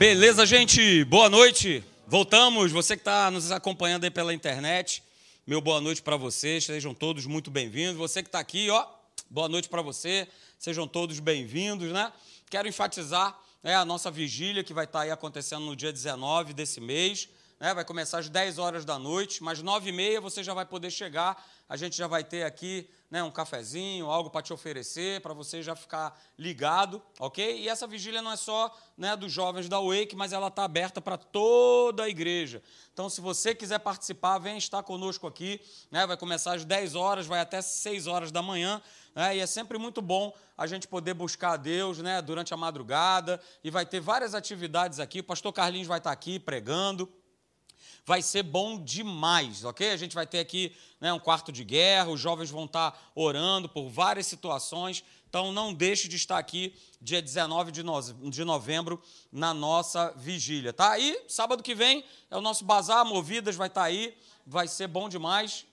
Beleza, gente? Boa noite. Voltamos. Você que está nos acompanhando aí pela internet, meu boa noite para vocês. Sejam todos muito bem-vindos. Você que está aqui, ó, boa noite para você. Sejam todos bem-vindos, né? Quero enfatizar né, a nossa vigília que vai estar tá aí acontecendo no dia 19 desse mês. Né? Vai começar às 10 horas da noite, mas 9 e meia você já vai poder chegar. A gente já vai ter aqui né, um cafezinho, algo para te oferecer, para você já ficar ligado, ok? E essa vigília não é só né, dos jovens da Wake, mas ela está aberta para toda a igreja. Então, se você quiser participar, vem estar conosco aqui. Né, vai começar às 10 horas, vai até 6 horas da manhã. Né, e é sempre muito bom a gente poder buscar a Deus né, durante a madrugada. E vai ter várias atividades aqui. O pastor Carlinhos vai estar aqui pregando vai ser bom demais, ok? A gente vai ter aqui né, um quarto de guerra, os jovens vão estar orando por várias situações, então não deixe de estar aqui dia 19 de novembro na nossa vigília, tá? E sábado que vem é o nosso bazar, Movidas vai estar aí, vai ser bom demais.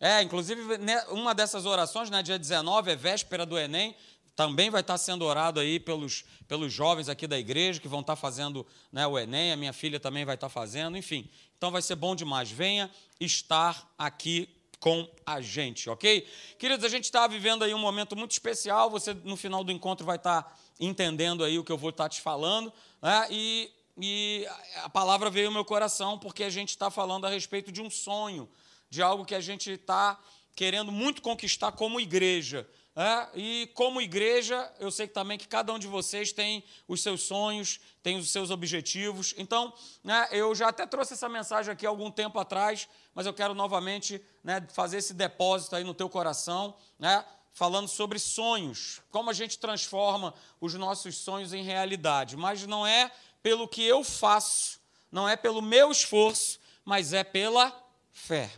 É, inclusive, né, uma dessas orações, né, dia 19, é véspera do Enem, também vai estar sendo orado aí pelos, pelos jovens aqui da igreja que vão estar fazendo né, o Enem, a minha filha também vai estar fazendo, enfim. Então vai ser bom demais. Venha estar aqui com a gente, ok? Queridos, a gente está vivendo aí um momento muito especial. Você, no final do encontro, vai estar entendendo aí o que eu vou estar te falando. Né? E, e a palavra veio ao meu coração porque a gente está falando a respeito de um sonho, de algo que a gente está querendo muito conquistar como igreja. É, e como igreja, eu sei também que cada um de vocês tem os seus sonhos, tem os seus objetivos. Então, né, eu já até trouxe essa mensagem aqui algum tempo atrás, mas eu quero novamente né, fazer esse depósito aí no teu coração, né, falando sobre sonhos, como a gente transforma os nossos sonhos em realidade. Mas não é pelo que eu faço, não é pelo meu esforço, mas é pela fé.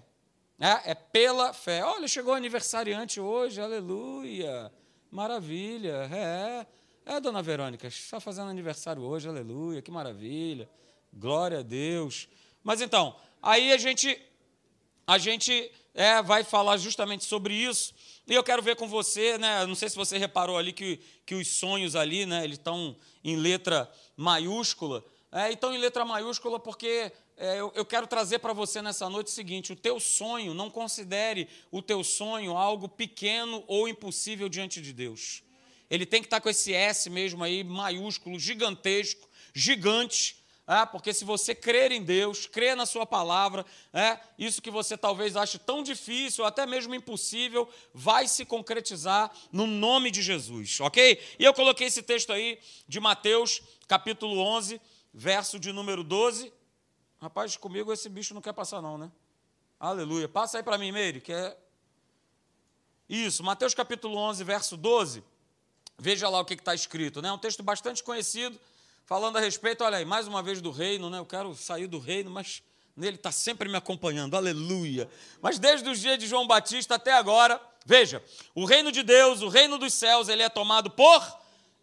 É, é pela fé. Olha, chegou o aniversariante hoje, aleluia. Maravilha. É, é, dona Verônica, está fazendo aniversário hoje, aleluia, que maravilha. Glória a Deus. Mas então, aí a gente a gente é, vai falar justamente sobre isso. E eu quero ver com você, né? Não sei se você reparou ali que, que os sonhos ali, né? Eles estão em letra maiúscula. É, estão em letra maiúscula porque é, eu, eu quero trazer para você nessa noite o seguinte: o teu sonho, não considere o teu sonho algo pequeno ou impossível diante de Deus. Ele tem que estar tá com esse S mesmo aí, maiúsculo, gigantesco, gigante, é, porque se você crer em Deus, crer na Sua palavra, é, isso que você talvez ache tão difícil, até mesmo impossível, vai se concretizar no nome de Jesus, ok? E eu coloquei esse texto aí de Mateus, capítulo 11, verso de número 12 Rapaz, comigo esse bicho não quer passar, não, né? Aleluia. Passa aí para mim, Meire, que é. Isso, Mateus capítulo 11, verso 12. Veja lá o que está escrito, né? Um texto bastante conhecido, falando a respeito, olha aí, mais uma vez do reino, né? Eu quero sair do reino, mas nele está sempre me acompanhando, aleluia. Mas desde os dias de João Batista até agora, veja, o reino de Deus, o reino dos céus, ele é tomado por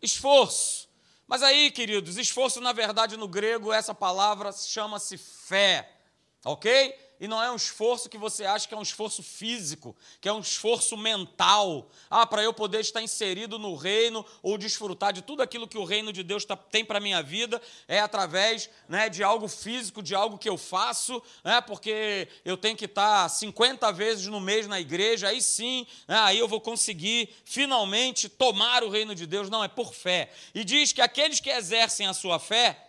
esforço. Mas aí, queridos, esforço, na verdade, no grego, essa palavra chama-se fé, ok? E não é um esforço que você acha que é um esforço físico, que é um esforço mental. Ah, para eu poder estar inserido no reino ou desfrutar de tudo aquilo que o reino de Deus tá, tem para a minha vida, é através né, de algo físico, de algo que eu faço, né, porque eu tenho que estar 50 vezes no mês na igreja, aí sim, né, aí eu vou conseguir finalmente tomar o reino de Deus. Não, é por fé. E diz que aqueles que exercem a sua fé,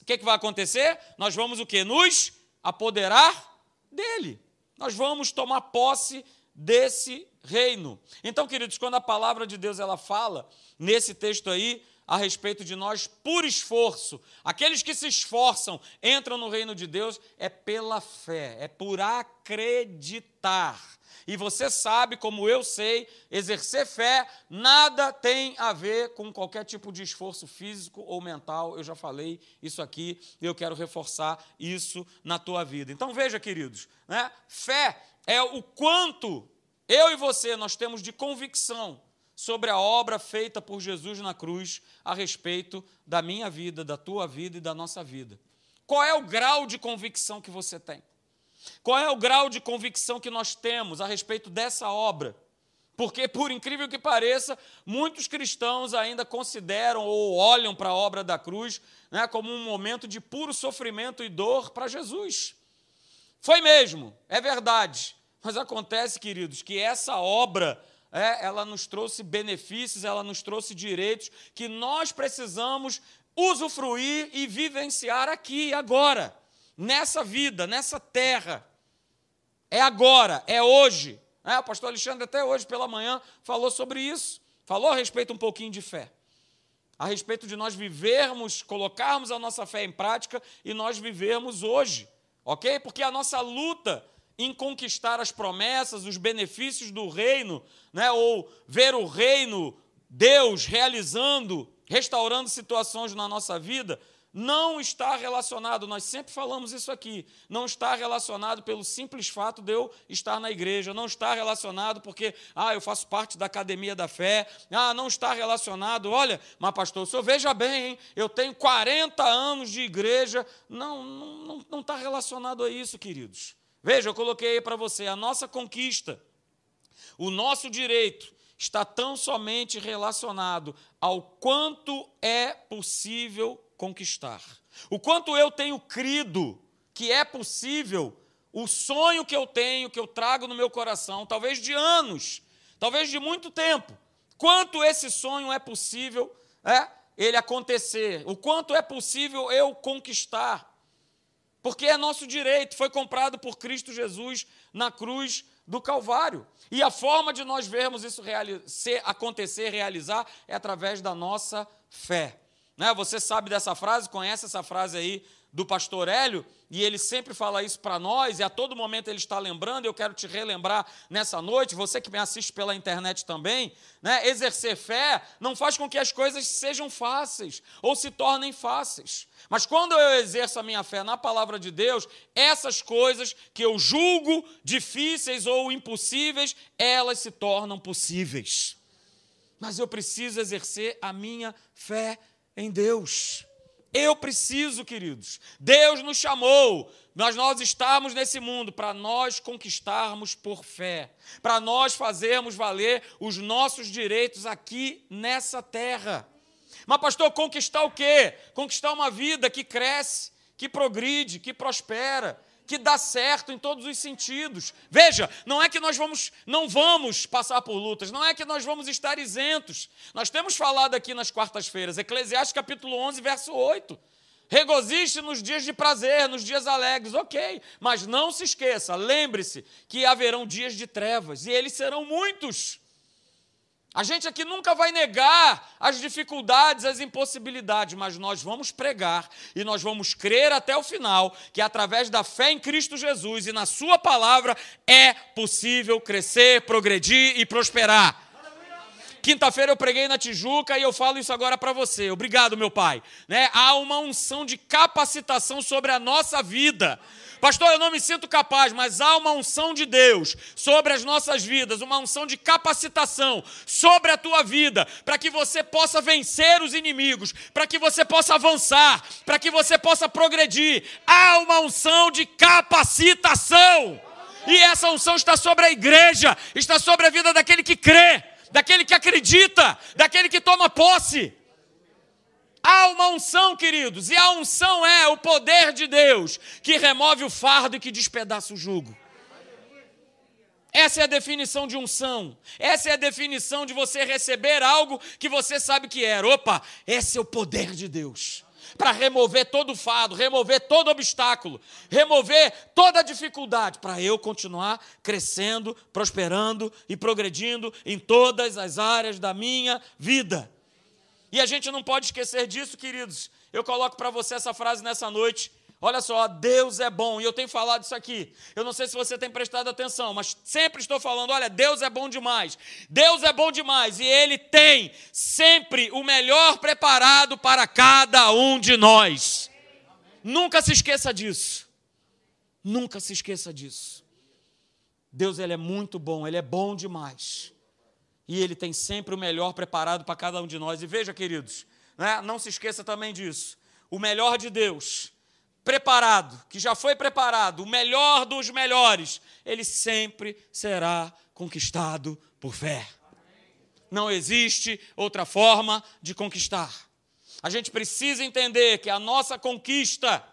o que, que vai acontecer? Nós vamos o quê? Nos apoderar dele. Nós vamos tomar posse desse reino. Então, queridos, quando a palavra de Deus ela fala nesse texto aí a respeito de nós por esforço, aqueles que se esforçam entram no reino de Deus é pela fé, é por acreditar. E você sabe, como eu sei, exercer fé nada tem a ver com qualquer tipo de esforço físico ou mental. Eu já falei isso aqui eu quero reforçar isso na tua vida. Então veja, queridos, né? fé é o quanto eu e você nós temos de convicção sobre a obra feita por Jesus na cruz a respeito da minha vida, da tua vida e da nossa vida. Qual é o grau de convicção que você tem? Qual é o grau de convicção que nós temos a respeito dessa obra? Porque, por incrível que pareça, muitos cristãos ainda consideram ou olham para a obra da cruz né, como um momento de puro sofrimento e dor para Jesus. Foi mesmo, é verdade. Mas acontece, queridos, que essa obra é, ela nos trouxe benefícios, ela nos trouxe direitos que nós precisamos usufruir e vivenciar aqui e agora, nessa vida, nessa terra. É agora, é hoje. É, o pastor Alexandre, até hoje pela manhã, falou sobre isso. Falou a respeito um pouquinho de fé. A respeito de nós vivermos, colocarmos a nossa fé em prática e nós vivermos hoje. Ok? Porque a nossa luta em conquistar as promessas, os benefícios do reino, né? ou ver o reino, Deus realizando, restaurando situações na nossa vida, não está relacionado, nós sempre falamos isso aqui, não está relacionado pelo simples fato de eu estar na igreja, não está relacionado porque, ah, eu faço parte da academia da fé, ah, não está relacionado, olha, mas pastor, o senhor veja bem, hein, eu tenho 40 anos de igreja, não, não, não, não está relacionado a isso, queridos. Veja, eu coloquei aí para você, a nossa conquista, o nosso direito, está tão somente relacionado ao quanto é possível conquistar. O quanto eu tenho crido que é possível o sonho que eu tenho, que eu trago no meu coração, talvez de anos, talvez de muito tempo. Quanto esse sonho é possível é, ele acontecer, o quanto é possível eu conquistar. Porque é nosso direito, foi comprado por Cristo Jesus na cruz do Calvário. E a forma de nós vermos isso acontecer, realizar, é através da nossa fé. Né? Você sabe dessa frase, conhece essa frase aí do pastor Hélio, e ele sempre fala isso para nós, e a todo momento ele está lembrando, eu quero te relembrar nessa noite, você que me assiste pela internet também, né? exercer fé não faz com que as coisas sejam fáceis ou se tornem fáceis. Mas quando eu exerço a minha fé na palavra de Deus, essas coisas que eu julgo difíceis ou impossíveis, elas se tornam possíveis. Mas eu preciso exercer a minha fé em Deus. Eu preciso, queridos. Deus nos chamou, mas nós estamos nesse mundo para nós conquistarmos por fé, para nós fazermos valer os nossos direitos aqui nessa terra. Mas, pastor, conquistar o quê? Conquistar uma vida que cresce, que progride, que prospera, que dá certo em todos os sentidos. Veja, não é que nós vamos, não vamos passar por lutas, não é que nós vamos estar isentos. Nós temos falado aqui nas quartas-feiras, Eclesiastes capítulo 11, verso 8. Regoziste nos dias de prazer, nos dias alegres, ok, mas não se esqueça, lembre-se que haverão dias de trevas e eles serão muitos. A gente aqui nunca vai negar as dificuldades, as impossibilidades, mas nós vamos pregar e nós vamos crer até o final que através da fé em Cristo Jesus e na Sua palavra é possível crescer, progredir e prosperar. Quinta-feira eu preguei na Tijuca e eu falo isso agora para você. Obrigado, meu pai. Né? Há uma unção de capacitação sobre a nossa vida. Pastor, eu não me sinto capaz, mas há uma unção de Deus sobre as nossas vidas, uma unção de capacitação sobre a tua vida, para que você possa vencer os inimigos, para que você possa avançar, para que você possa progredir. Há uma unção de capacitação. E essa unção está sobre a igreja, está sobre a vida daquele que crê, daquele que acredita, daquele que toma posse. Há uma unção, queridos, e a unção é o poder de Deus que remove o fardo e que despedaça o jugo. Essa é a definição de unção. Essa é a definição de você receber algo que você sabe que era. Opa, esse é o poder de Deus. Para remover todo o fardo, remover todo obstáculo, remover toda dificuldade, para eu continuar crescendo, prosperando e progredindo em todas as áreas da minha vida. E a gente não pode esquecer disso, queridos. Eu coloco para você essa frase nessa noite. Olha só, Deus é bom, e eu tenho falado isso aqui. Eu não sei se você tem prestado atenção, mas sempre estou falando: olha, Deus é bom demais. Deus é bom demais, e Ele tem sempre o melhor preparado para cada um de nós. Nunca se esqueça disso. Nunca se esqueça disso. Deus ele é muito bom, Ele é bom demais e Ele tem sempre o melhor preparado para cada um de nós. E veja, queridos, né, não se esqueça também disso: o melhor de Deus, preparado, que já foi preparado, o melhor dos melhores, Ele sempre será conquistado por fé. Não existe outra forma de conquistar. A gente precisa entender que a nossa conquista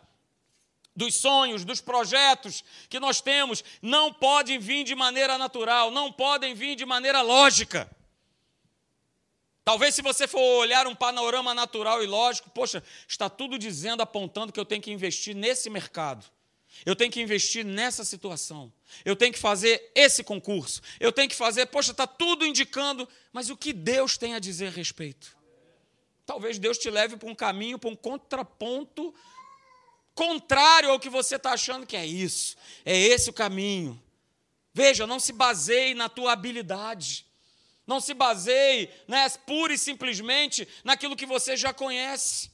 dos sonhos, dos projetos que nós temos, não podem vir de maneira natural, não podem vir de maneira lógica. Talvez se você for olhar um panorama natural e lógico, poxa, está tudo dizendo, apontando que eu tenho que investir nesse mercado. Eu tenho que investir nessa situação. Eu tenho que fazer esse concurso. Eu tenho que fazer, poxa, está tudo indicando, mas o que Deus tem a dizer a respeito? Talvez Deus te leve para um caminho, para um contraponto contrário ao que você está achando que é isso. É esse o caminho. Veja, não se baseie na tua habilidade. Não se baseie né, pura e simplesmente naquilo que você já conhece.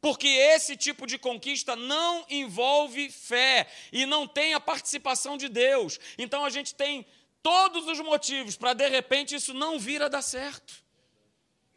Porque esse tipo de conquista não envolve fé e não tem a participação de Deus. Então a gente tem todos os motivos para de repente isso não vir a dar certo.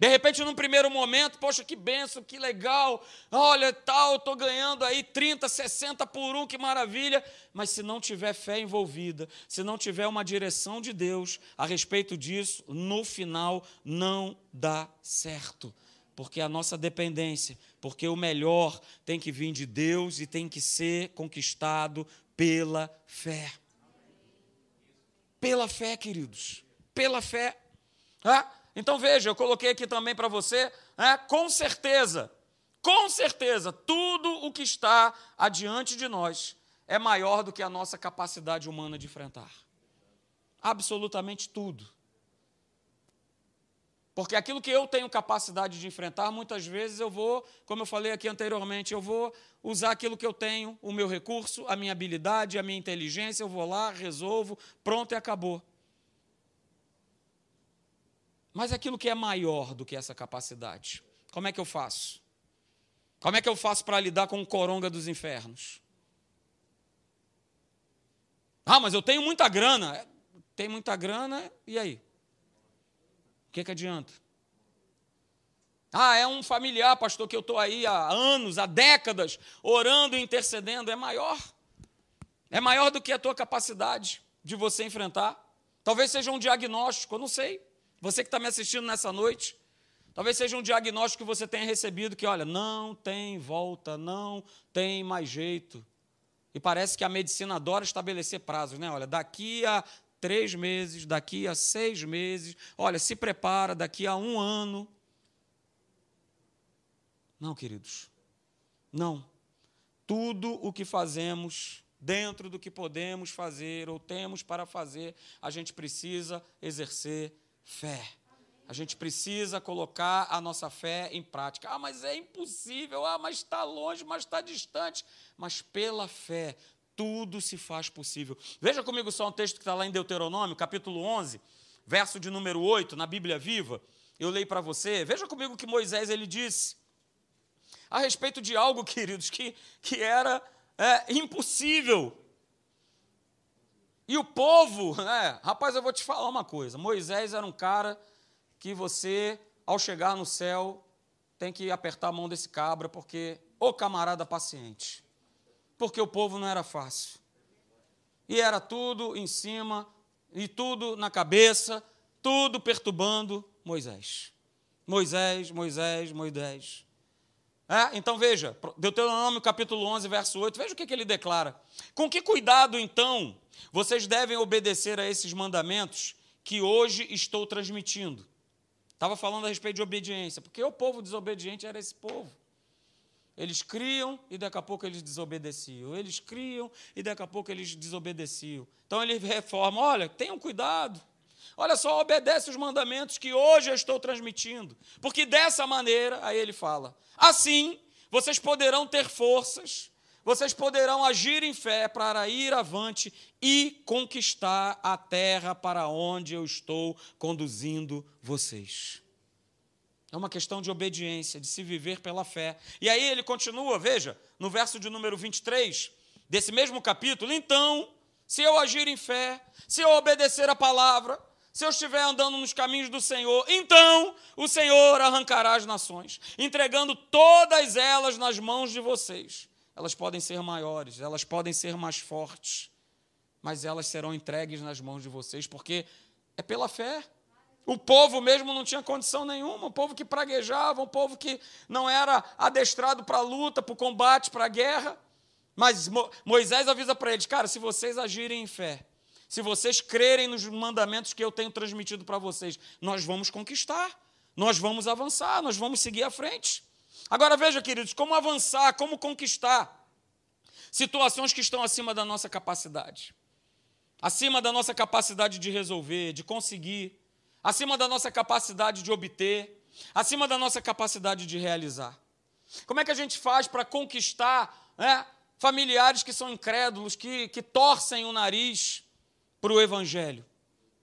De repente, num primeiro momento, poxa, que benção, que legal, olha, tal, estou ganhando aí 30, 60 por um, que maravilha. Mas se não tiver fé envolvida, se não tiver uma direção de Deus a respeito disso, no final não dá certo. Porque a nossa dependência, porque o melhor tem que vir de Deus e tem que ser conquistado pela fé. Pela fé, queridos, pela fé. Ah, então veja, eu coloquei aqui também para você, né, com certeza, com certeza, tudo o que está adiante de nós é maior do que a nossa capacidade humana de enfrentar. Absolutamente tudo. Porque aquilo que eu tenho capacidade de enfrentar, muitas vezes eu vou, como eu falei aqui anteriormente, eu vou usar aquilo que eu tenho, o meu recurso, a minha habilidade, a minha inteligência, eu vou lá, resolvo, pronto e acabou. Mas aquilo que é maior do que essa capacidade, como é que eu faço? Como é que eu faço para lidar com o coronga dos infernos? Ah, mas eu tenho muita grana. É, tem muita grana, e aí? O que, que adianta? Ah, é um familiar, pastor, que eu estou aí há anos, há décadas, orando e intercedendo. É maior. É maior do que a tua capacidade de você enfrentar. Talvez seja um diagnóstico, eu não sei. Você que está me assistindo nessa noite, talvez seja um diagnóstico que você tenha recebido que, olha, não tem volta, não tem mais jeito. E parece que a medicina adora estabelecer prazos, né? Olha, daqui a três meses, daqui a seis meses, olha, se prepara, daqui a um ano. Não, queridos, não. Tudo o que fazemos, dentro do que podemos fazer ou temos para fazer, a gente precisa exercer fé. A gente precisa colocar a nossa fé em prática. Ah, mas é impossível. Ah, mas está longe, mas está distante. Mas pela fé, tudo se faz possível. Veja comigo só um texto que está lá em Deuteronômio, capítulo 11, verso de número 8, na Bíblia Viva. Eu leio para você. Veja comigo que Moisés ele disse a respeito de algo, queridos, que, que era é, impossível. E o povo, né? Rapaz, eu vou te falar uma coisa. Moisés era um cara que você, ao chegar no céu, tem que apertar a mão desse cabra, porque, ô camarada paciente, porque o povo não era fácil. E era tudo em cima, e tudo na cabeça, tudo perturbando Moisés. Moisés, Moisés, Moisés. É? Então veja, Deuteronômio capítulo 11, verso 8, veja o que, que ele declara. Com que cuidado, então, vocês devem obedecer a esses mandamentos que hoje estou transmitindo? Estava falando a respeito de obediência, porque o povo desobediente era esse povo. Eles criam e daqui a pouco eles desobedeciam. Eles criam e daqui a pouco eles desobedeciam. Então ele reforma: olha, tenham cuidado. Olha só, obedece os mandamentos que hoje eu estou transmitindo. Porque dessa maneira, aí ele fala: assim vocês poderão ter forças, vocês poderão agir em fé para ir avante e conquistar a terra para onde eu estou conduzindo vocês. É uma questão de obediência, de se viver pela fé. E aí ele continua, veja, no verso de número 23 desse mesmo capítulo: então, se eu agir em fé, se eu obedecer a palavra, se eu estiver andando nos caminhos do Senhor, então o Senhor arrancará as nações, entregando todas elas nas mãos de vocês. Elas podem ser maiores, elas podem ser mais fortes, mas elas serão entregues nas mãos de vocês, porque É pela fé. O povo mesmo não tinha condição nenhuma, um povo que praguejava, um povo que não era adestrado para a luta, para o combate, para a guerra. Mas Moisés avisa para eles: cara, se vocês agirem em fé, se vocês crerem nos mandamentos que eu tenho transmitido para vocês, nós vamos conquistar, nós vamos avançar, nós vamos seguir à frente. Agora veja, queridos, como avançar, como conquistar situações que estão acima da nossa capacidade, acima da nossa capacidade de resolver, de conseguir acima da nossa capacidade de obter, acima da nossa capacidade de realizar. Como é que a gente faz para conquistar né, familiares que são incrédulos, que, que torcem o nariz para o Evangelho?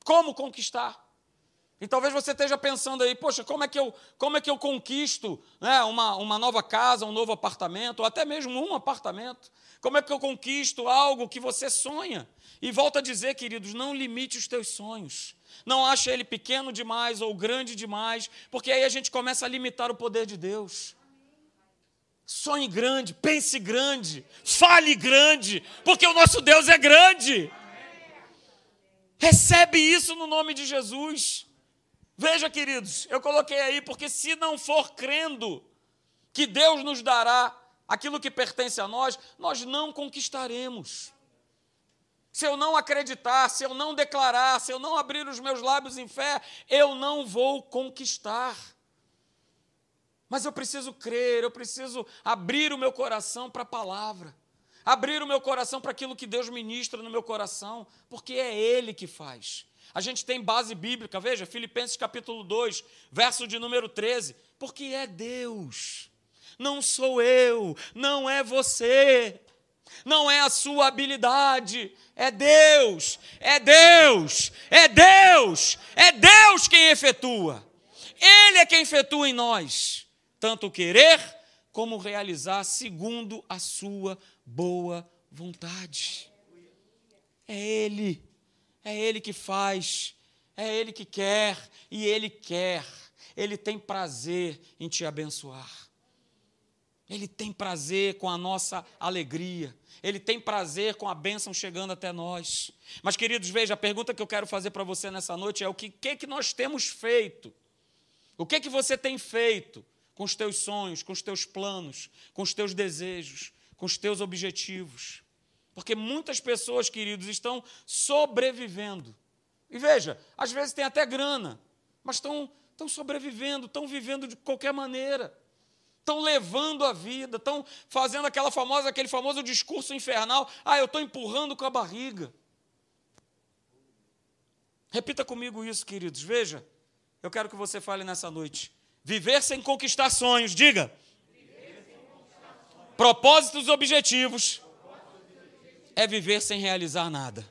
Como conquistar? E talvez você esteja pensando aí, poxa, como é que eu, como é que eu conquisto né, uma, uma nova casa, um novo apartamento, ou até mesmo um apartamento? Como é que eu conquisto algo que você sonha? E volto a dizer, queridos, não limite os teus sonhos. Não ache ele pequeno demais ou grande demais, porque aí a gente começa a limitar o poder de Deus. Sonhe grande, pense grande, fale grande, porque o nosso Deus é grande. Recebe isso no nome de Jesus. Veja, queridos, eu coloquei aí, porque se não for crendo que Deus nos dará aquilo que pertence a nós, nós não conquistaremos. Se eu não acreditar, se eu não declarar, se eu não abrir os meus lábios em fé, eu não vou conquistar. Mas eu preciso crer, eu preciso abrir o meu coração para a palavra, abrir o meu coração para aquilo que Deus ministra no meu coração, porque é Ele que faz. A gente tem base bíblica, veja, Filipenses capítulo 2, verso de número 13, porque é Deus, não sou eu, não é você. Não é a sua habilidade, é Deus, é Deus, é Deus, é Deus quem efetua. Ele é quem efetua em nós, tanto o querer como realizar segundo a sua boa vontade. É Ele, é Ele que faz, é Ele que quer e Ele quer, Ele tem prazer em te abençoar. Ele tem prazer com a nossa alegria. Ele tem prazer com a bênção chegando até nós. Mas, queridos, veja, a pergunta que eu quero fazer para você nessa noite é o que, que, que nós temos feito? O que, que você tem feito com os teus sonhos, com os teus planos, com os teus desejos, com os teus objetivos? Porque muitas pessoas, queridos, estão sobrevivendo. E veja, às vezes tem até grana, mas estão, estão sobrevivendo, estão vivendo de qualquer maneira estão levando a vida, estão fazendo aquela famosa, aquele famoso discurso infernal. Ah, eu estou empurrando com a barriga. Repita comigo isso, queridos. Veja, eu quero que você fale nessa noite. Viver sem conquistar sonhos, diga. Propósitos objetivos é viver sem realizar nada.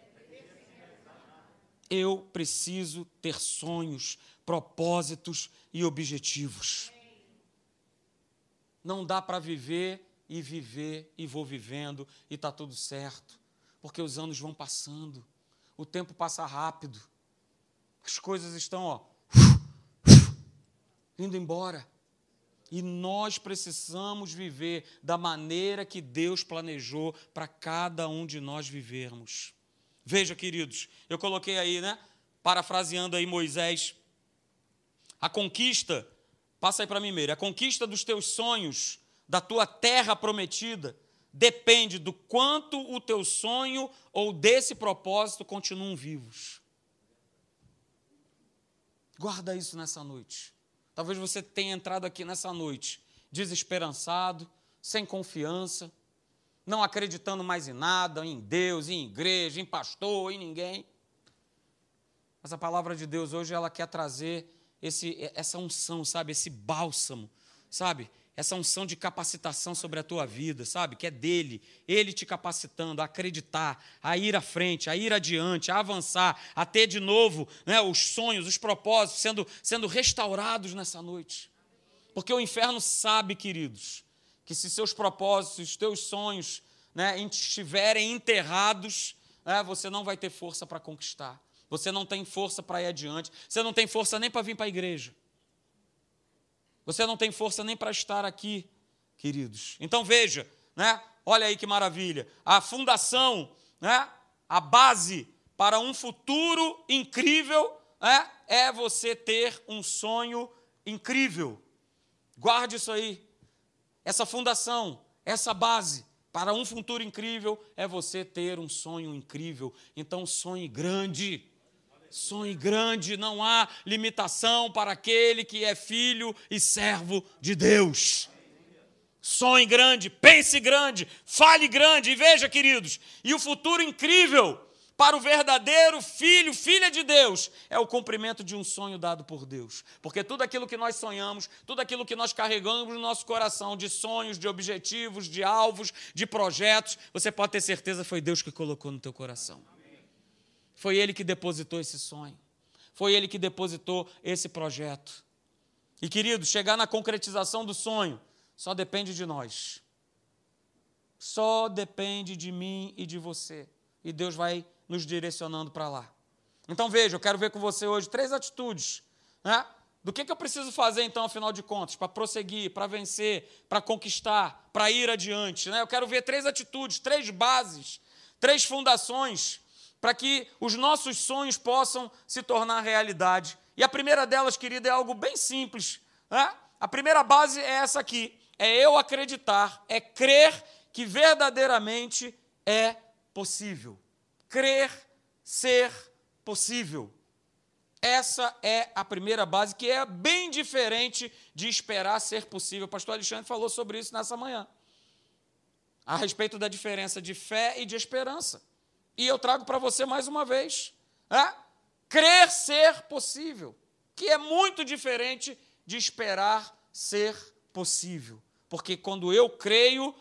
Eu preciso ter sonhos, propósitos e objetivos. Não dá para viver e viver e vou vivendo e está tudo certo, porque os anos vão passando, o tempo passa rápido, as coisas estão ó, indo embora. E nós precisamos viver da maneira que Deus planejou para cada um de nós vivermos. Veja, queridos, eu coloquei aí, né? Parafraseando aí Moisés, a conquista Passa aí para mim, Meire. A conquista dos teus sonhos, da tua terra prometida, depende do quanto o teu sonho ou desse propósito continuam vivos. Guarda isso nessa noite. Talvez você tenha entrado aqui nessa noite desesperançado, sem confiança, não acreditando mais em nada, em Deus, em igreja, em pastor, em ninguém. Mas a palavra de Deus hoje ela quer trazer esse, essa unção, sabe? Esse bálsamo, sabe? Essa unção de capacitação sobre a tua vida, sabe? Que é dele, ele te capacitando a acreditar, a ir à frente, a ir adiante, a avançar, a ter de novo né, os sonhos, os propósitos sendo, sendo restaurados nessa noite. Porque o inferno sabe, queridos, que se seus propósitos, os teus sonhos né, estiverem enterrados, né, você não vai ter força para conquistar. Você não tem força para ir adiante. Você não tem força nem para vir para a igreja. Você não tem força nem para estar aqui, queridos. Então veja, né? Olha aí que maravilha. A fundação, né? A base para um futuro incrível é, é você ter um sonho incrível. Guarde isso aí. Essa fundação, essa base para um futuro incrível é você ter um sonho incrível. Então sonhe grande. Sonhe grande, não há limitação para aquele que é filho e servo de Deus. Sonhe grande, pense grande, fale grande, e veja, queridos, e o futuro incrível para o verdadeiro filho, filha de Deus, é o cumprimento de um sonho dado por Deus. Porque tudo aquilo que nós sonhamos, tudo aquilo que nós carregamos no nosso coração, de sonhos, de objetivos, de alvos, de projetos, você pode ter certeza foi Deus que colocou no teu coração. Foi Ele que depositou esse sonho. Foi Ele que depositou esse projeto. E, querido, chegar na concretização do sonho só depende de nós. Só depende de mim e de você. E Deus vai nos direcionando para lá. Então veja, eu quero ver com você hoje três atitudes. Né? Do que, que eu preciso fazer, então, afinal de contas, para prosseguir, para vencer, para conquistar, para ir adiante? Né? Eu quero ver três atitudes, três bases, três fundações para que os nossos sonhos possam se tornar realidade. E a primeira delas, querida, é algo bem simples. Né? A primeira base é essa aqui: é eu acreditar, é crer que verdadeiramente é possível crer ser possível. Essa é a primeira base, que é bem diferente de esperar ser possível. O pastor Alexandre falou sobre isso nessa manhã, a respeito da diferença de fé e de esperança. E eu trago para você mais uma vez: é? crer ser possível, que é muito diferente de esperar ser possível. Porque quando eu creio,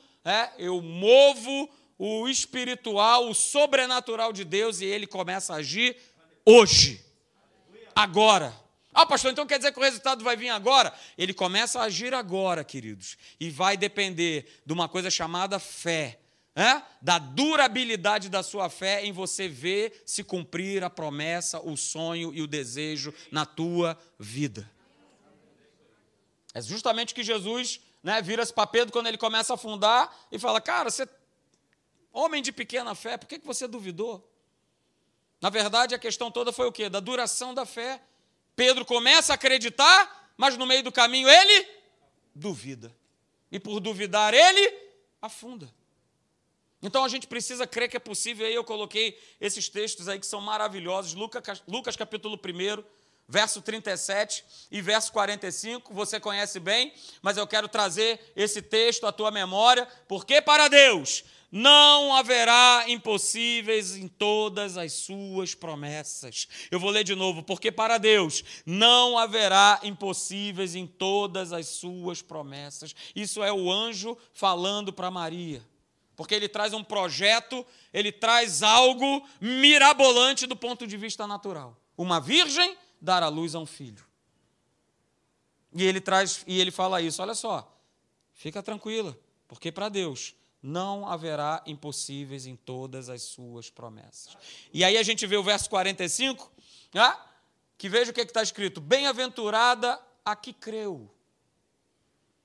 eu movo o espiritual, o sobrenatural de Deus e ele começa a agir hoje, agora. Ah, pastor, então quer dizer que o resultado vai vir agora? Ele começa a agir agora, queridos, e vai depender de uma coisa chamada fé. É? da durabilidade da sua fé em você ver se cumprir a promessa, o sonho e o desejo na tua vida. É justamente que Jesus né, vira-se para Pedro quando ele começa a afundar e fala: Cara, você Homem de pequena fé, por que você duvidou? Na verdade, a questão toda foi o quê? Da duração da fé. Pedro começa a acreditar, mas no meio do caminho ele duvida. E por duvidar, ele afunda. Então a gente precisa crer que é possível. Aí eu coloquei esses textos aí que são maravilhosos. Lucas, Lucas capítulo 1, verso 37 e verso 45. Você conhece bem, mas eu quero trazer esse texto à tua memória, porque para Deus não haverá impossíveis em todas as suas promessas. Eu vou ler de novo, porque para Deus não haverá impossíveis em todas as suas promessas. Isso é o anjo falando para Maria. Porque ele traz um projeto, ele traz algo mirabolante do ponto de vista natural. Uma virgem dar à luz a um filho. E ele traz e ele fala isso, olha só. Fica tranquila, porque para Deus não haverá impossíveis em todas as suas promessas. E aí a gente vê o verso 45, né, que veja o que é está escrito: Bem-aventurada a que creu.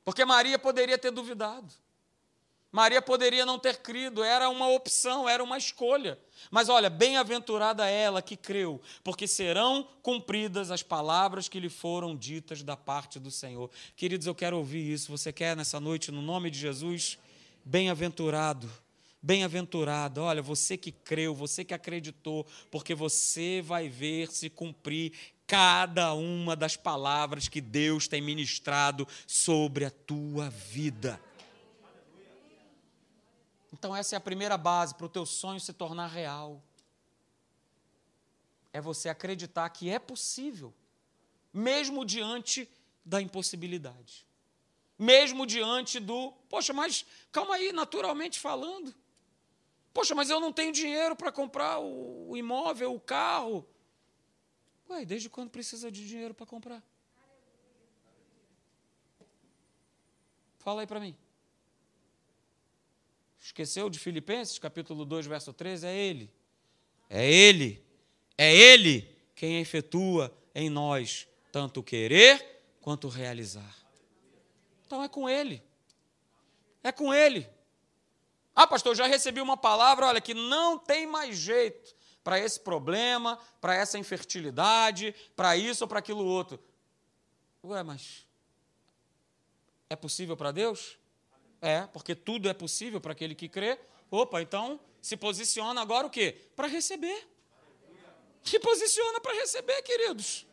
Porque Maria poderia ter duvidado. Maria poderia não ter crido, era uma opção, era uma escolha. Mas olha, bem-aventurada ela que creu, porque serão cumpridas as palavras que lhe foram ditas da parte do Senhor. Queridos, eu quero ouvir isso. Você quer nessa noite, no nome de Jesus? Bem-aventurado, bem-aventurado. Olha, você que creu, você que acreditou, porque você vai ver se cumprir cada uma das palavras que Deus tem ministrado sobre a tua vida. Então, essa é a primeira base para o teu sonho se tornar real. É você acreditar que é possível, mesmo diante da impossibilidade mesmo diante do, poxa, mas calma aí, naturalmente falando. Poxa, mas eu não tenho dinheiro para comprar o imóvel, o carro. Ué, desde quando precisa de dinheiro para comprar? Fala aí para mim. Esqueceu de Filipenses, capítulo 2, verso 13? É Ele. É Ele. É Ele quem efetua em nós tanto querer quanto realizar. Então é com Ele. É com Ele. Ah, pastor, já recebi uma palavra, olha, que não tem mais jeito. para esse problema, para essa infertilidade, para isso ou para aquilo outro. Ué, mas é possível para Deus? É, porque tudo é possível para aquele que crê. Opa, então se posiciona agora o quê? Para receber. Se posiciona para receber, queridos.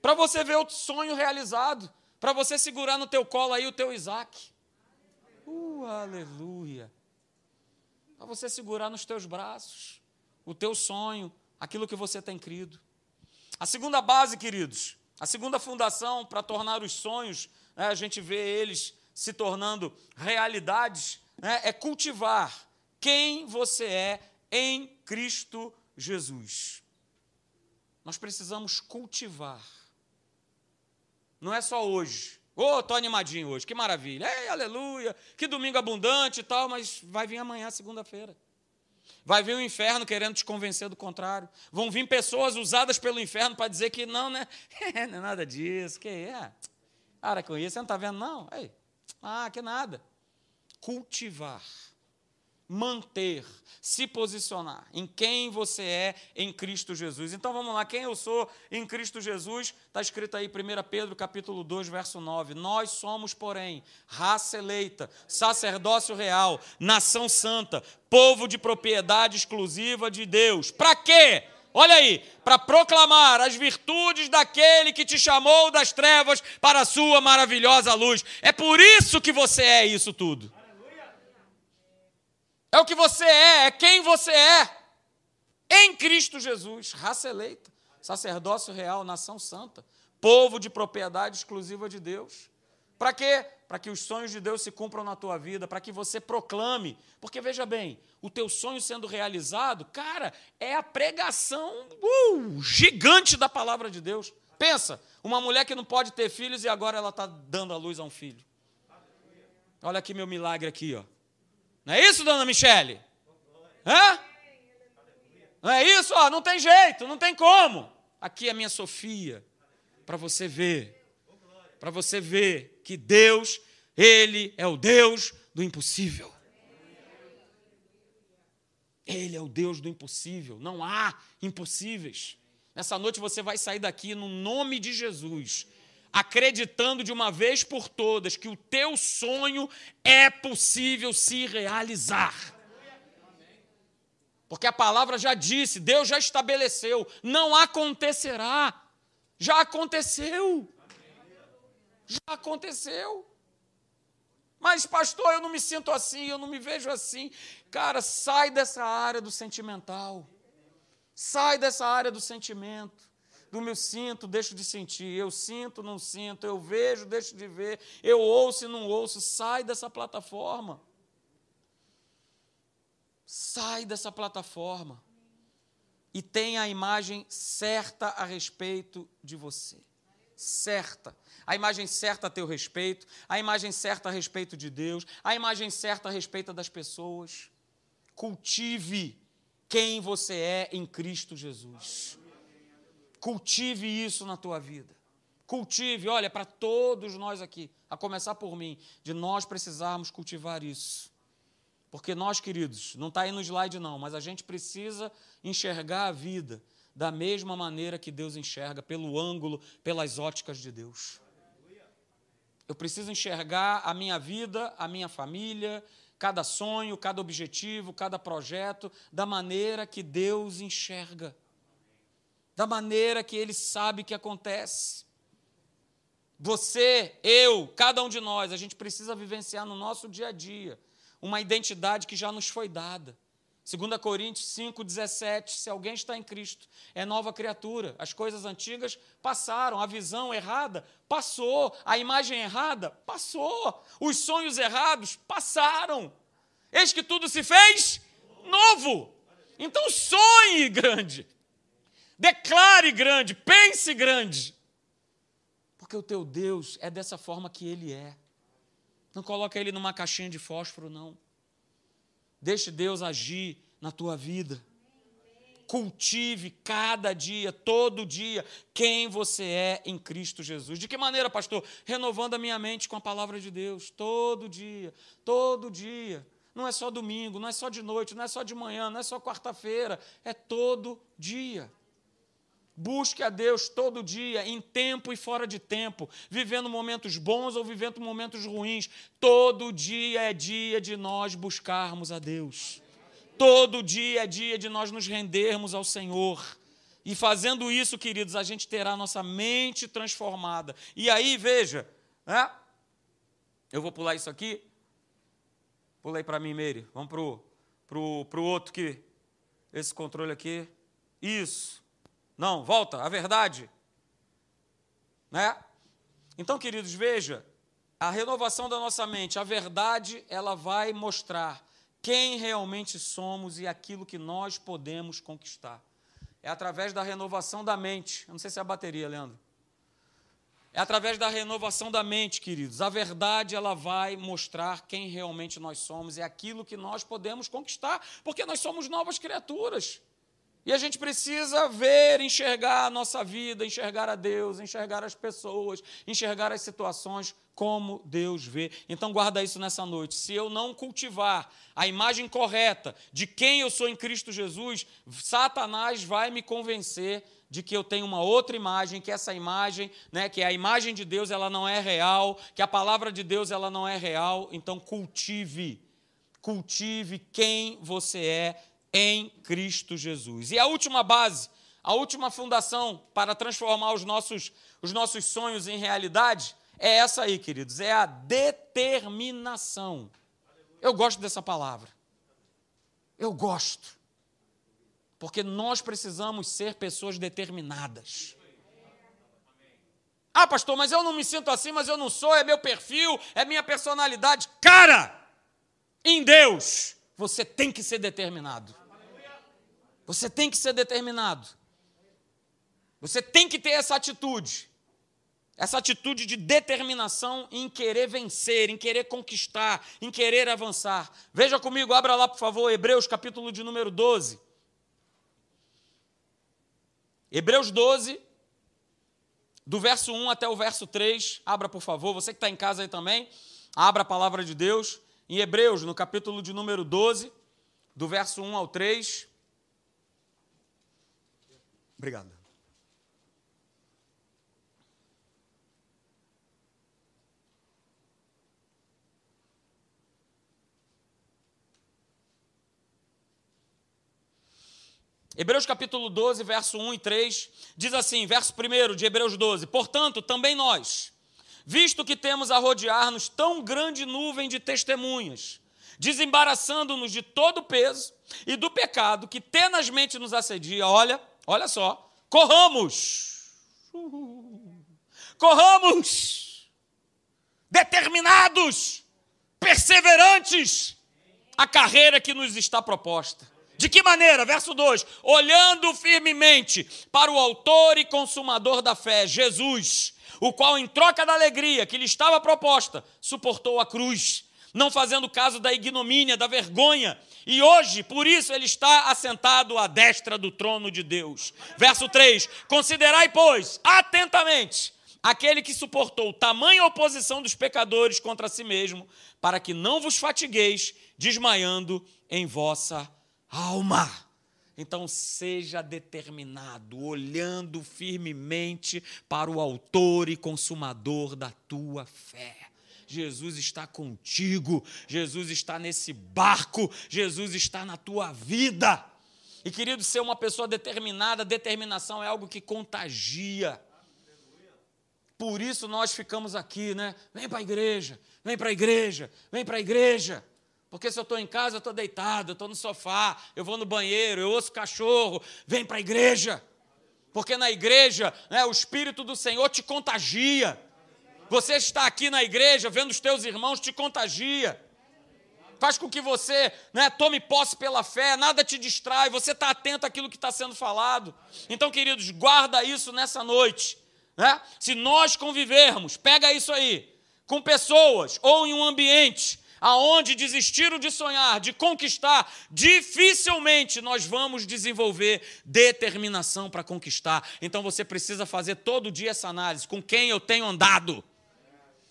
Para você ver o sonho realizado. Para você segurar no teu colo aí o teu Isaac. Uh, aleluia. Para você segurar nos teus braços o teu sonho, aquilo que você tem crido. A segunda base, queridos, a segunda fundação para tornar os sonhos, né, a gente vê eles se tornando realidades, né, é cultivar quem você é em Cristo Jesus. Nós precisamos cultivar. Não é só hoje. Ô, oh, estou animadinho hoje, que maravilha. Ei, aleluia, que domingo abundante e tal, mas vai vir amanhã, segunda-feira. Vai vir o inferno querendo te convencer do contrário. Vão vir pessoas usadas pelo inferno para dizer que não, né? não é nada disso, que é. Para com isso, você não está vendo, não? Ei, ah, que nada. Cultivar manter, se posicionar em quem você é em Cristo Jesus. Então vamos lá, quem eu sou em Cristo Jesus? Está escrito aí 1 Pedro capítulo 2, verso 9. Nós somos, porém, raça eleita, sacerdócio real, nação santa, povo de propriedade exclusiva de Deus. Para quê? Olha aí, para proclamar as virtudes daquele que te chamou das trevas para a sua maravilhosa luz. É por isso que você é isso tudo. É o que você é, é quem você é. Em Cristo Jesus, raça eleita, sacerdócio real, nação santa, povo de propriedade exclusiva de Deus. Para quê? Para que os sonhos de Deus se cumpram na tua vida, para que você proclame. Porque veja bem, o teu sonho sendo realizado, cara, é a pregação uh, gigante da palavra de Deus. Pensa, uma mulher que não pode ter filhos e agora ela está dando a luz a um filho. Olha aqui meu milagre aqui, ó. Não é isso, dona Michele? Hã? Não é isso? Ó, não tem jeito, não tem como. Aqui é a minha Sofia, para você ver. Para você ver que Deus, Ele é o Deus do impossível. Ele é o Deus do impossível. Não há impossíveis. Nessa noite você vai sair daqui no nome de Jesus acreditando de uma vez por todas que o teu sonho é possível se realizar. Porque a palavra já disse, Deus já estabeleceu, não acontecerá. Já aconteceu. Já aconteceu. Mas, pastor, eu não me sinto assim, eu não me vejo assim. Cara, sai dessa área do sentimental. Sai dessa área do sentimento do meu sinto, deixo de sentir, eu sinto, não sinto, eu vejo, deixo de ver, eu ouço e não ouço, sai dessa plataforma. Sai dessa plataforma e tenha a imagem certa a respeito de você. Certa. A imagem certa a teu respeito, a imagem certa a respeito de Deus, a imagem certa a respeito das pessoas. Cultive quem você é em Cristo Jesus. Cultive isso na tua vida. Cultive, olha, para todos nós aqui, a começar por mim, de nós precisarmos cultivar isso. Porque nós, queridos, não está aí no slide não, mas a gente precisa enxergar a vida da mesma maneira que Deus enxerga, pelo ângulo, pelas óticas de Deus. Eu preciso enxergar a minha vida, a minha família, cada sonho, cada objetivo, cada projeto, da maneira que Deus enxerga da maneira que ele sabe que acontece. Você, eu, cada um de nós, a gente precisa vivenciar no nosso dia a dia uma identidade que já nos foi dada. 2 Coríntios 5,17: Se alguém está em Cristo, é nova criatura. As coisas antigas passaram, a visão errada passou, a imagem errada passou, os sonhos errados passaram. Eis que tudo se fez novo. Então sonhe grande. Declare grande, pense grande. Porque o teu Deus é dessa forma que ele é. Não coloca ele numa caixinha de fósforo, não. Deixe Deus agir na tua vida. Cultive cada dia, todo dia, quem você é em Cristo Jesus. De que maneira, pastor? Renovando a minha mente com a palavra de Deus, todo dia, todo dia. Não é só domingo, não é só de noite, não é só de manhã, não é só quarta-feira, é todo dia. Busque a Deus todo dia, em tempo e fora de tempo, vivendo momentos bons ou vivendo momentos ruins. Todo dia é dia de nós buscarmos a Deus. Todo dia é dia de nós nos rendermos ao Senhor. E fazendo isso, queridos, a gente terá nossa mente transformada. E aí, veja, né? eu vou pular isso aqui. Pulei para mim, Meire. Vamos para o pro, pro outro que. Esse controle aqui. Isso. Não, volta, a verdade. Né? Então, queridos, veja, a renovação da nossa mente, a verdade, ela vai mostrar quem realmente somos e aquilo que nós podemos conquistar. É através da renovação da mente. Eu não sei se é a bateria, Leandro. É através da renovação da mente, queridos. A verdade ela vai mostrar quem realmente nós somos e aquilo que nós podemos conquistar, porque nós somos novas criaturas. E a gente precisa ver, enxergar a nossa vida, enxergar a Deus, enxergar as pessoas, enxergar as situações como Deus vê. Então guarda isso nessa noite. Se eu não cultivar a imagem correta de quem eu sou em Cristo Jesus, Satanás vai me convencer de que eu tenho uma outra imagem, que essa imagem, né, que a imagem de Deus ela não é real, que a palavra de Deus ela não é real. Então cultive, cultive quem você é em Cristo Jesus. E a última base, a última fundação para transformar os nossos, os nossos sonhos em realidade é essa aí, queridos, é a determinação. Eu gosto dessa palavra. Eu gosto. Porque nós precisamos ser pessoas determinadas. Ah, pastor, mas eu não me sinto assim, mas eu não sou, é meu perfil, é minha personalidade. Cara, em Deus, você tem que ser determinado. Você tem que ser determinado. Você tem que ter essa atitude. Essa atitude de determinação em querer vencer, em querer conquistar, em querer avançar. Veja comigo, abra lá, por favor, Hebreus capítulo de número 12. Hebreus 12, do verso 1 até o verso 3. Abra, por favor. Você que está em casa aí também, abra a palavra de Deus. Em Hebreus, no capítulo de número 12, do verso 1 ao 3. Obrigado. Hebreus capítulo 12, verso 1 e 3, diz assim, verso 1 de Hebreus 12: Portanto, também nós, visto que temos a rodear-nos tão grande nuvem de testemunhas, desembaraçando-nos de todo o peso e do pecado que tenazmente nos assedia, olha, Olha só, corramos. Corramos. Determinados, perseverantes a carreira que nos está proposta. De que maneira? Verso 2: olhando firmemente para o Autor e Consumador da fé, Jesus, o qual, em troca da alegria que lhe estava proposta, suportou a cruz, não fazendo caso da ignomínia, da vergonha, e hoje, por isso, ele está assentado à destra do trono de Deus. Verso 3: Considerai, pois, atentamente aquele que suportou tamanha oposição dos pecadores contra si mesmo, para que não vos fatigueis, desmaiando em vossa alma. Então, seja determinado, olhando firmemente para o Autor e Consumador da tua fé. Jesus está contigo, Jesus está nesse barco, Jesus está na tua vida. E querido, ser uma pessoa determinada, determinação é algo que contagia. Por isso nós ficamos aqui, né? Vem para a igreja, vem para a igreja, vem para a igreja. Porque se eu estou em casa, eu estou deitado, eu estou no sofá, eu vou no banheiro, eu ouço cachorro, vem para a igreja. Porque na igreja, né, o Espírito do Senhor te contagia. Você está aqui na igreja, vendo os teus irmãos, te contagia. Faz com que você né, tome posse pela fé, nada te distrai, você está atento àquilo que está sendo falado. Então, queridos, guarda isso nessa noite. Né? Se nós convivermos, pega isso aí, com pessoas ou em um ambiente aonde desistiram de sonhar, de conquistar, dificilmente nós vamos desenvolver determinação para conquistar. Então você precisa fazer todo dia essa análise: com quem eu tenho andado?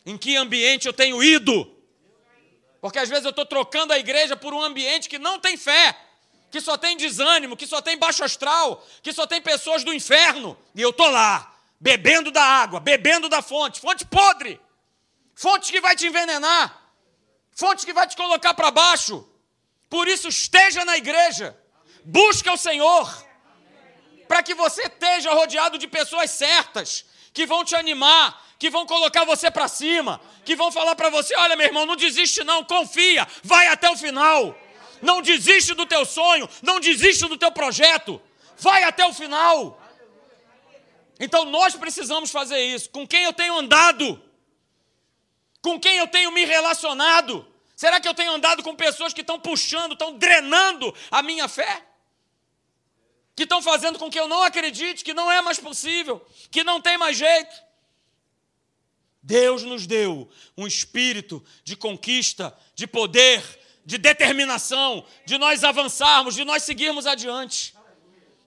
Em que ambiente eu tenho ido? Porque às vezes eu estou trocando a igreja por um ambiente que não tem fé, que só tem desânimo, que só tem baixo astral, que só tem pessoas do inferno. E eu estou lá, bebendo da água, bebendo da fonte, fonte podre, fonte que vai te envenenar, fonte que vai te colocar para baixo. Por isso, esteja na igreja, busque o Senhor, para que você esteja rodeado de pessoas certas, que vão te animar, que vão colocar você para cima, que vão falar para você: olha, meu irmão, não desiste, não, confia, vai até o final. Não desiste do teu sonho, não desiste do teu projeto, vai até o final. Então nós precisamos fazer isso. Com quem eu tenho andado? Com quem eu tenho me relacionado? Será que eu tenho andado com pessoas que estão puxando, estão drenando a minha fé? Que estão fazendo com que eu não acredite que não é mais possível, que não tem mais jeito? Deus nos deu um espírito de conquista, de poder, de determinação, de nós avançarmos, de nós seguirmos adiante.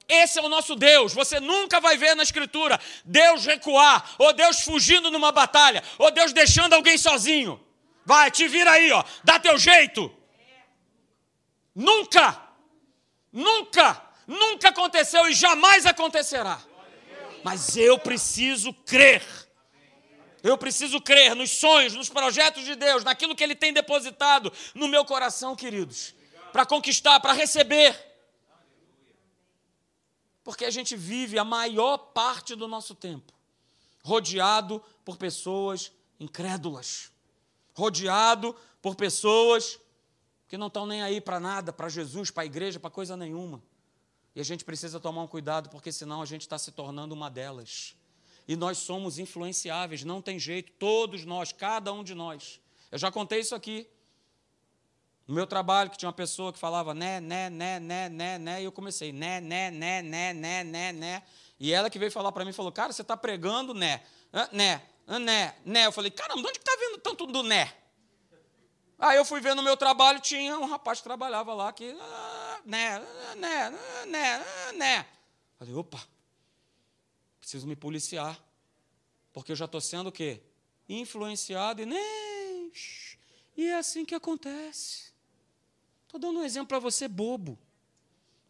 Esse é o nosso Deus. Você nunca vai ver na Escritura Deus recuar, ou Deus fugindo numa batalha, ou Deus deixando alguém sozinho. Vai, te vira aí, ó, dá teu jeito. Nunca, nunca, nunca aconteceu e jamais acontecerá. Mas eu preciso crer eu preciso crer nos sonhos, nos projetos de Deus, naquilo que Ele tem depositado no meu coração, queridos, para conquistar, para receber. Porque a gente vive a maior parte do nosso tempo rodeado por pessoas incrédulas, rodeado por pessoas que não estão nem aí para nada, para Jesus, para a igreja, para coisa nenhuma. E a gente precisa tomar um cuidado, porque senão a gente está se tornando uma delas e nós somos influenciáveis, não tem jeito, todos nós, cada um de nós. Eu já contei isso aqui. No meu trabalho, que tinha uma pessoa que falava né, né, né, né, né, né, e eu comecei né, né, né, né, né, né, né. E ela que veio falar para mim falou: Cara, você está pregando né, né, né, né. Eu falei: Caramba, de onde está vindo tanto do né? Aí eu fui ver no meu trabalho, tinha um rapaz que trabalhava lá que. né, né, né, né. Falei: Opa, Preciso me policiar. Porque eu já estou sendo o quê? Influenciado e nem. E é assim que acontece. Estou dando um exemplo para você bobo.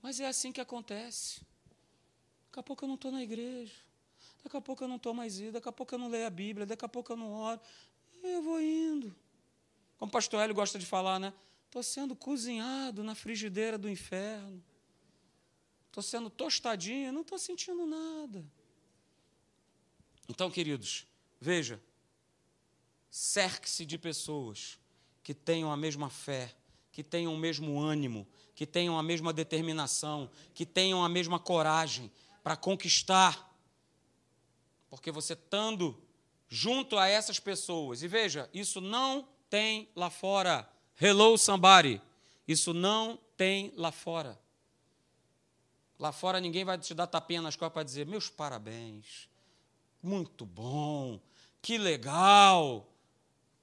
Mas é assim que acontece. Daqui a pouco eu não estou na igreja. Daqui a pouco eu não estou mais indo. Daqui a pouco eu não leio a Bíblia. Daqui a pouco eu não oro. Eu vou indo. Como o pastor Hélio gosta de falar, né? Estou sendo cozinhado na frigideira do inferno. Estou sendo tostadinho, não estou sentindo nada. Então, queridos, veja, cerque-se de pessoas que tenham a mesma fé, que tenham o mesmo ânimo, que tenham a mesma determinação, que tenham a mesma coragem para conquistar. Porque você estando junto a essas pessoas, e veja, isso não tem lá fora. Hello, somebody. Isso não tem lá fora. Lá fora ninguém vai te dar tapinha nas costas para dizer: meus parabéns, muito bom, que legal.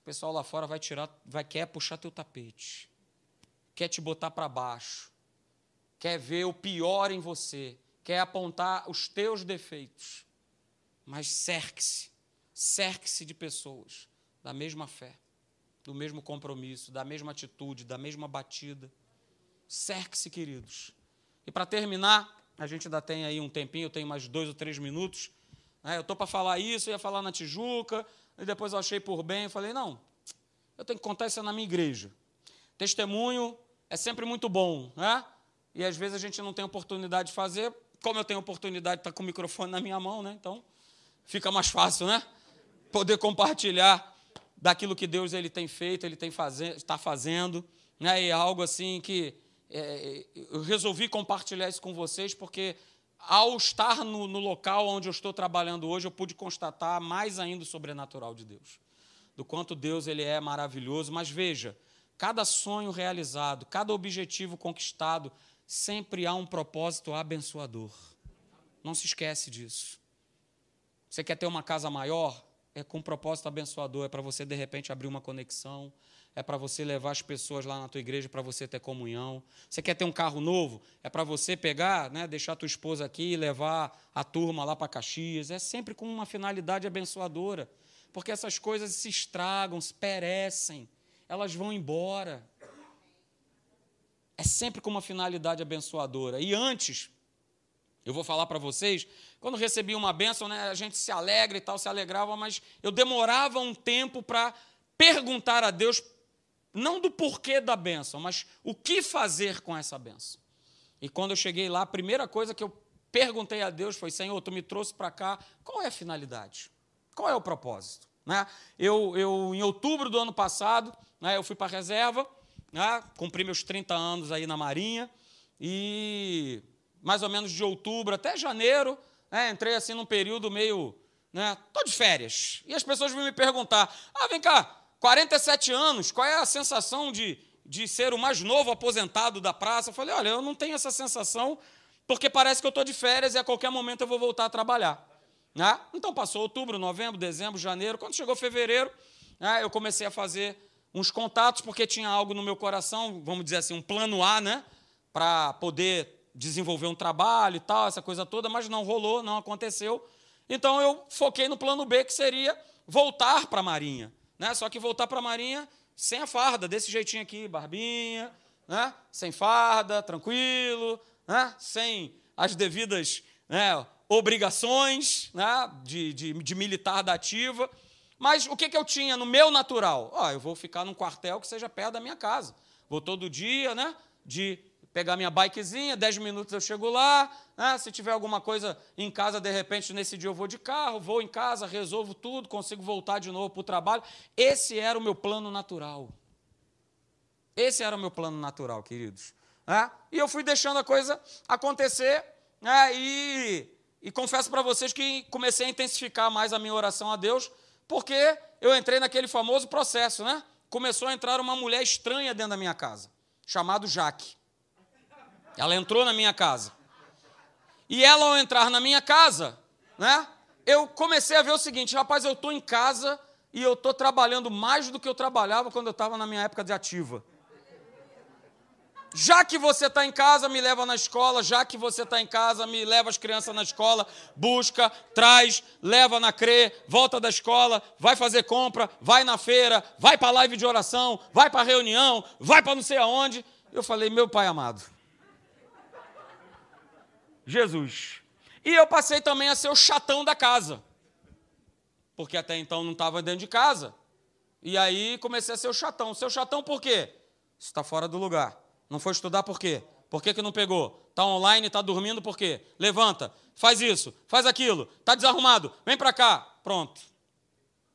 O pessoal lá fora vai tirar, vai quer puxar teu tapete, quer te botar para baixo, quer ver o pior em você, quer apontar os teus defeitos. Mas cerque-se, cerque-se de pessoas da mesma fé, do mesmo compromisso, da mesma atitude, da mesma batida. Cerque-se, queridos. E para terminar, a gente ainda tem aí um tempinho, eu tenho mais dois ou três minutos. Né? Eu estou para falar isso, eu ia falar na Tijuca, e depois eu achei por bem, falei, não, eu tenho que contar isso na minha igreja. Testemunho é sempre muito bom, né? E às vezes a gente não tem oportunidade de fazer, como eu tenho oportunidade de estar com o microfone na minha mão, né? Então fica mais fácil, né? Poder compartilhar daquilo que Deus ele tem feito, ele tem faze está fazendo, né? E é algo assim que é, eu resolvi compartilhar isso com vocês porque ao estar no, no, local onde eu estou trabalhando hoje, eu pude constatar mais ainda o sobrenatural de Deus. Do quanto Deus ele é maravilhoso. Mas veja, cada sonho realizado, cada objetivo conquistado, sempre há um propósito abençoador. Não se esquece disso. Você quer ter uma casa maior? É com um propósito abençoador. É para você, de repente, abrir uma conexão é para você levar as pessoas lá na tua igreja para você ter comunhão. Você quer ter um carro novo? É para você pegar, né, deixar tua esposa aqui e levar a turma lá para Caxias. É sempre com uma finalidade abençoadora, porque essas coisas se estragam, se perecem. elas vão embora. É sempre com uma finalidade abençoadora. E antes, eu vou falar para vocês, quando recebi uma bênção, né, a gente se alegra e tal, se alegrava, mas eu demorava um tempo para perguntar a Deus, não do porquê da bênção, mas o que fazer com essa bênção. E quando eu cheguei lá, a primeira coisa que eu perguntei a Deus foi: Senhor, tu me trouxe para cá, qual é a finalidade? Qual é o propósito? Né? Eu, eu, em outubro do ano passado, né, eu fui para a reserva, né, cumpri meus 30 anos aí na Marinha, e mais ou menos de outubro até janeiro, né, entrei assim num período meio. Né, tô de férias. E as pessoas vêm me perguntar: ah, vem cá, 47 anos, qual é a sensação de, de ser o mais novo aposentado da praça? Eu falei: olha, eu não tenho essa sensação, porque parece que eu estou de férias e a qualquer momento eu vou voltar a trabalhar. Né? Então passou outubro, novembro, dezembro, janeiro. Quando chegou fevereiro, né, eu comecei a fazer uns contatos, porque tinha algo no meu coração, vamos dizer assim, um plano A, né? Para poder desenvolver um trabalho e tal, essa coisa toda, mas não rolou, não aconteceu. Então eu foquei no plano B, que seria voltar para a Marinha. Né? Só que voltar para a Marinha sem a farda, desse jeitinho aqui, barbinha, né? sem farda, tranquilo, né? sem as devidas né, obrigações né, de, de, de, militar da ativa. Mas o que, que eu tinha no meu natural? Oh, eu vou ficar num quartel que seja perto da minha casa. Vou todo dia, né? De pegar minha bikezinha, 10 minutos eu chego lá. Né, se tiver alguma coisa em casa, de repente, nesse dia eu vou de carro, vou em casa, resolvo tudo, consigo voltar de novo para o trabalho. Esse era o meu plano natural. Esse era o meu plano natural, queridos. Né? E eu fui deixando a coisa acontecer né? e e confesso para vocês que comecei a intensificar mais a minha oração a Deus, porque eu entrei naquele famoso processo, né? Começou a entrar uma mulher estranha dentro da minha casa, chamada Jaque. Ela entrou na minha casa. E ela, ao entrar na minha casa, né? Eu comecei a ver o seguinte, rapaz, eu estou em casa e eu estou trabalhando mais do que eu trabalhava quando eu estava na minha época de ativa. Já que você está em casa, me leva na escola. Já que você está em casa, me leva as crianças na escola. Busca, traz, leva na CRE, volta da escola, vai fazer compra, vai na feira, vai para a live de oração, vai para a reunião, vai para não sei aonde. Eu falei, meu pai amado. Jesus. E eu passei também a ser o chatão da casa. Porque até então não estava dentro de casa. E aí comecei a ser o chatão. Seu chatão por quê? Está fora do lugar. Não foi estudar por quê? Por que, que não pegou? Está online, está dormindo por quê? Levanta, faz isso, faz aquilo, está desarrumado, vem para cá. Pronto.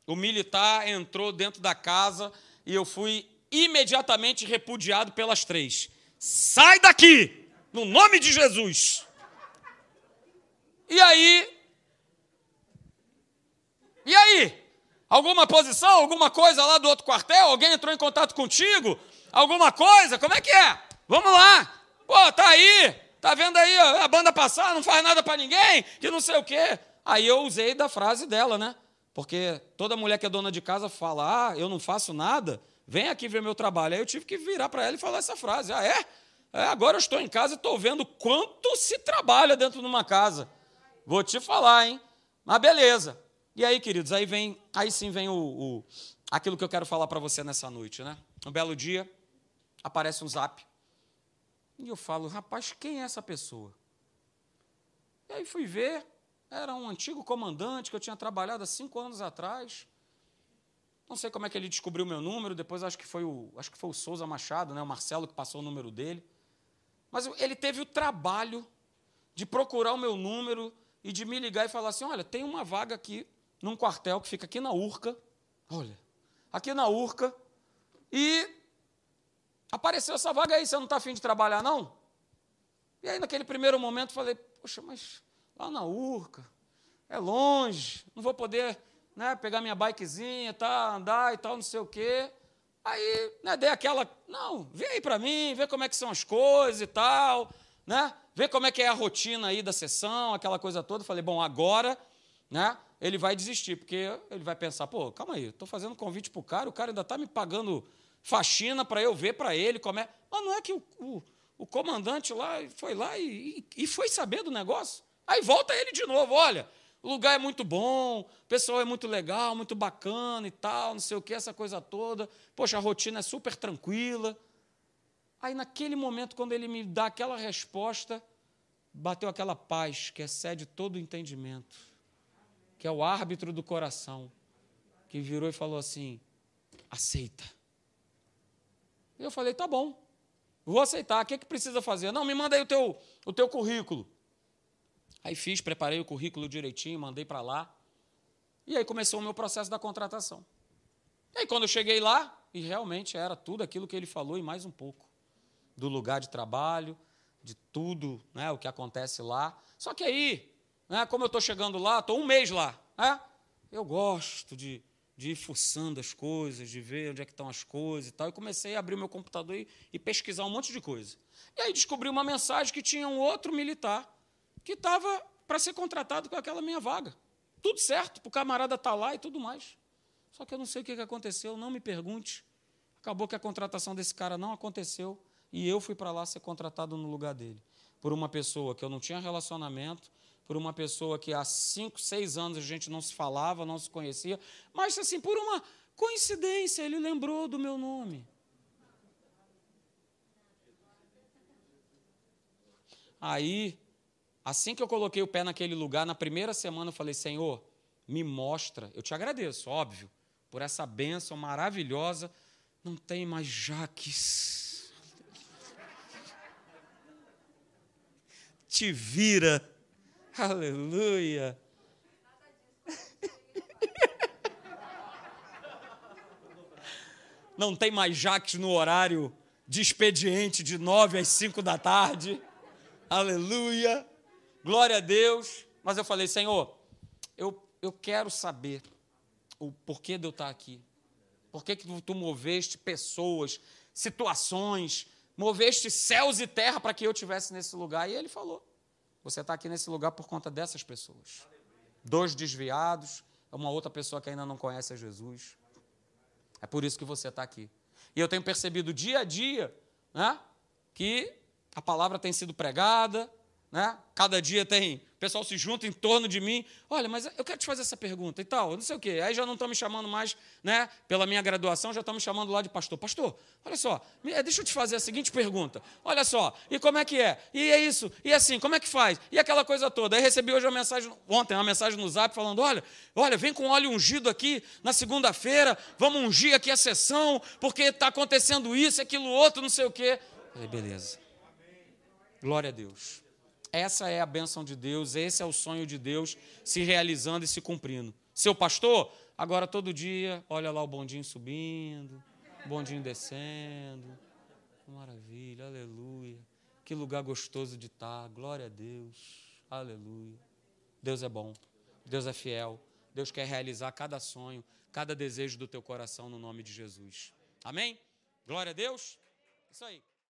O militar entrou dentro da casa e eu fui imediatamente repudiado pelas três. Sai daqui, no nome de Jesus. E aí? E aí? Alguma posição, alguma coisa lá do outro quartel? Alguém entrou em contato contigo? Alguma coisa? Como é que é? Vamos lá. Pô, tá aí. Tá vendo aí a banda passar, não faz nada para ninguém, que não sei o quê. Aí eu usei da frase dela, né? Porque toda mulher que é dona de casa fala: "Ah, eu não faço nada, vem aqui ver meu trabalho". Aí eu tive que virar para ela e falar essa frase: "Ah, é? é agora eu estou em casa e estou vendo quanto se trabalha dentro de uma casa. Vou te falar, hein? Mas beleza. E aí, queridos, aí vem, aí sim vem o, o aquilo que eu quero falar para você nessa noite, né? Um belo dia, aparece um zap e eu falo, rapaz, quem é essa pessoa? E aí fui ver, era um antigo comandante que eu tinha trabalhado há cinco anos atrás. Não sei como é que ele descobriu o meu número, depois acho que foi o, acho que foi o Souza Machado, né, o Marcelo, que passou o número dele. Mas ele teve o trabalho de procurar o meu número e de me ligar e falar assim: olha, tem uma vaga aqui num quartel que fica aqui na Urca. Olha, aqui na Urca. E Apareceu essa vaga aí, você não está afim de trabalhar, não? E aí, naquele primeiro momento, falei, poxa, mas lá na Urca, é longe, não vou poder né, pegar minha bikezinha, tá, andar e tal, não sei o quê. Aí, né, dei aquela, não, vem aí para mim, vê como é que são as coisas e tal, né? Vê como é que é a rotina aí da sessão, aquela coisa toda. Falei, bom, agora, né, ele vai desistir, porque ele vai pensar, pô, calma aí, estou fazendo convite para o cara, o cara ainda está me pagando faxina para eu ver para ele como é. Mas não é que o, o, o comandante lá foi lá e, e, foi saber do negócio. Aí volta ele de novo: olha, o lugar é muito bom, o pessoal é muito legal, muito bacana e tal, não sei o que, essa coisa toda. Poxa, a rotina é super tranquila. Aí, naquele momento, quando ele me dá aquela resposta, bateu aquela paz que excede todo o entendimento, que é o árbitro do coração, que virou e falou assim: aceita. Eu falei: tá bom, vou aceitar. O que, é que precisa fazer? Não, me manda aí o teu, o teu currículo. Aí fiz, preparei o currículo direitinho, mandei para lá. E aí começou o meu processo da contratação. E aí, quando eu cheguei lá, e realmente era tudo aquilo que ele falou e mais um pouco do lugar de trabalho, de tudo né, o que acontece lá. Só que aí, né, como eu estou chegando lá, estou um mês lá, né, eu gosto de, de ir fuçando as coisas, de ver onde é que estão as coisas e tal. E comecei a abrir o meu computador e, e pesquisar um monte de coisa. E aí descobri uma mensagem que tinha um outro militar que estava para ser contratado com aquela minha vaga. Tudo certo, o camarada estar tá lá e tudo mais. Só que eu não sei o que aconteceu, não me pergunte. Acabou que a contratação desse cara não aconteceu e eu fui para lá ser contratado no lugar dele. Por uma pessoa que eu não tinha relacionamento, por uma pessoa que há cinco, seis anos a gente não se falava, não se conhecia, mas assim, por uma coincidência, ele lembrou do meu nome. Aí, assim que eu coloquei o pé naquele lugar, na primeira semana eu falei: Senhor, me mostra. Eu te agradeço, óbvio, por essa bênção maravilhosa. Não tem mais Jaques te vira. Aleluia. Não tem mais Jaques no horário de expediente de nove às cinco da tarde. Aleluia. Glória a Deus. Mas eu falei, Senhor, eu, eu quero saber o porquê de eu estar aqui. Por que, que tu moveste pessoas, situações, moveste céus e terra para que eu estivesse nesse lugar. E ele falou: Você está aqui nesse lugar por conta dessas pessoas. Dois desviados, uma outra pessoa que ainda não conhece a Jesus. É por isso que você está aqui. E eu tenho percebido dia a dia né, que a palavra tem sido pregada, né? Cada dia tem, o pessoal se junta em torno de mim. Olha, mas eu quero te fazer essa pergunta e tal, não sei o quê. Aí já não estão me chamando mais, né? Pela minha graduação, já estão me chamando lá de pastor. Pastor, olha só, eh, deixa eu te fazer a seguinte pergunta. Olha só, e como é que é? E é isso, e assim, como é que faz? E aquela coisa toda. Aí recebi hoje uma mensagem, ontem, uma mensagem no zap falando: olha, olha, vem com óleo ungido aqui na segunda-feira, vamos ungir aqui a sessão, porque está acontecendo isso, aquilo outro, não sei o quê. falei, beleza. Glória a Deus. Essa é a bênção de Deus, esse é o sonho de Deus se realizando e se cumprindo. Seu pastor, agora todo dia, olha lá o bondinho subindo, o bondinho descendo. Maravilha, aleluia. Que lugar gostoso de estar. Glória a Deus. Aleluia. Deus é bom. Deus é fiel. Deus quer realizar cada sonho, cada desejo do teu coração no nome de Jesus. Amém? Glória a Deus. Isso aí.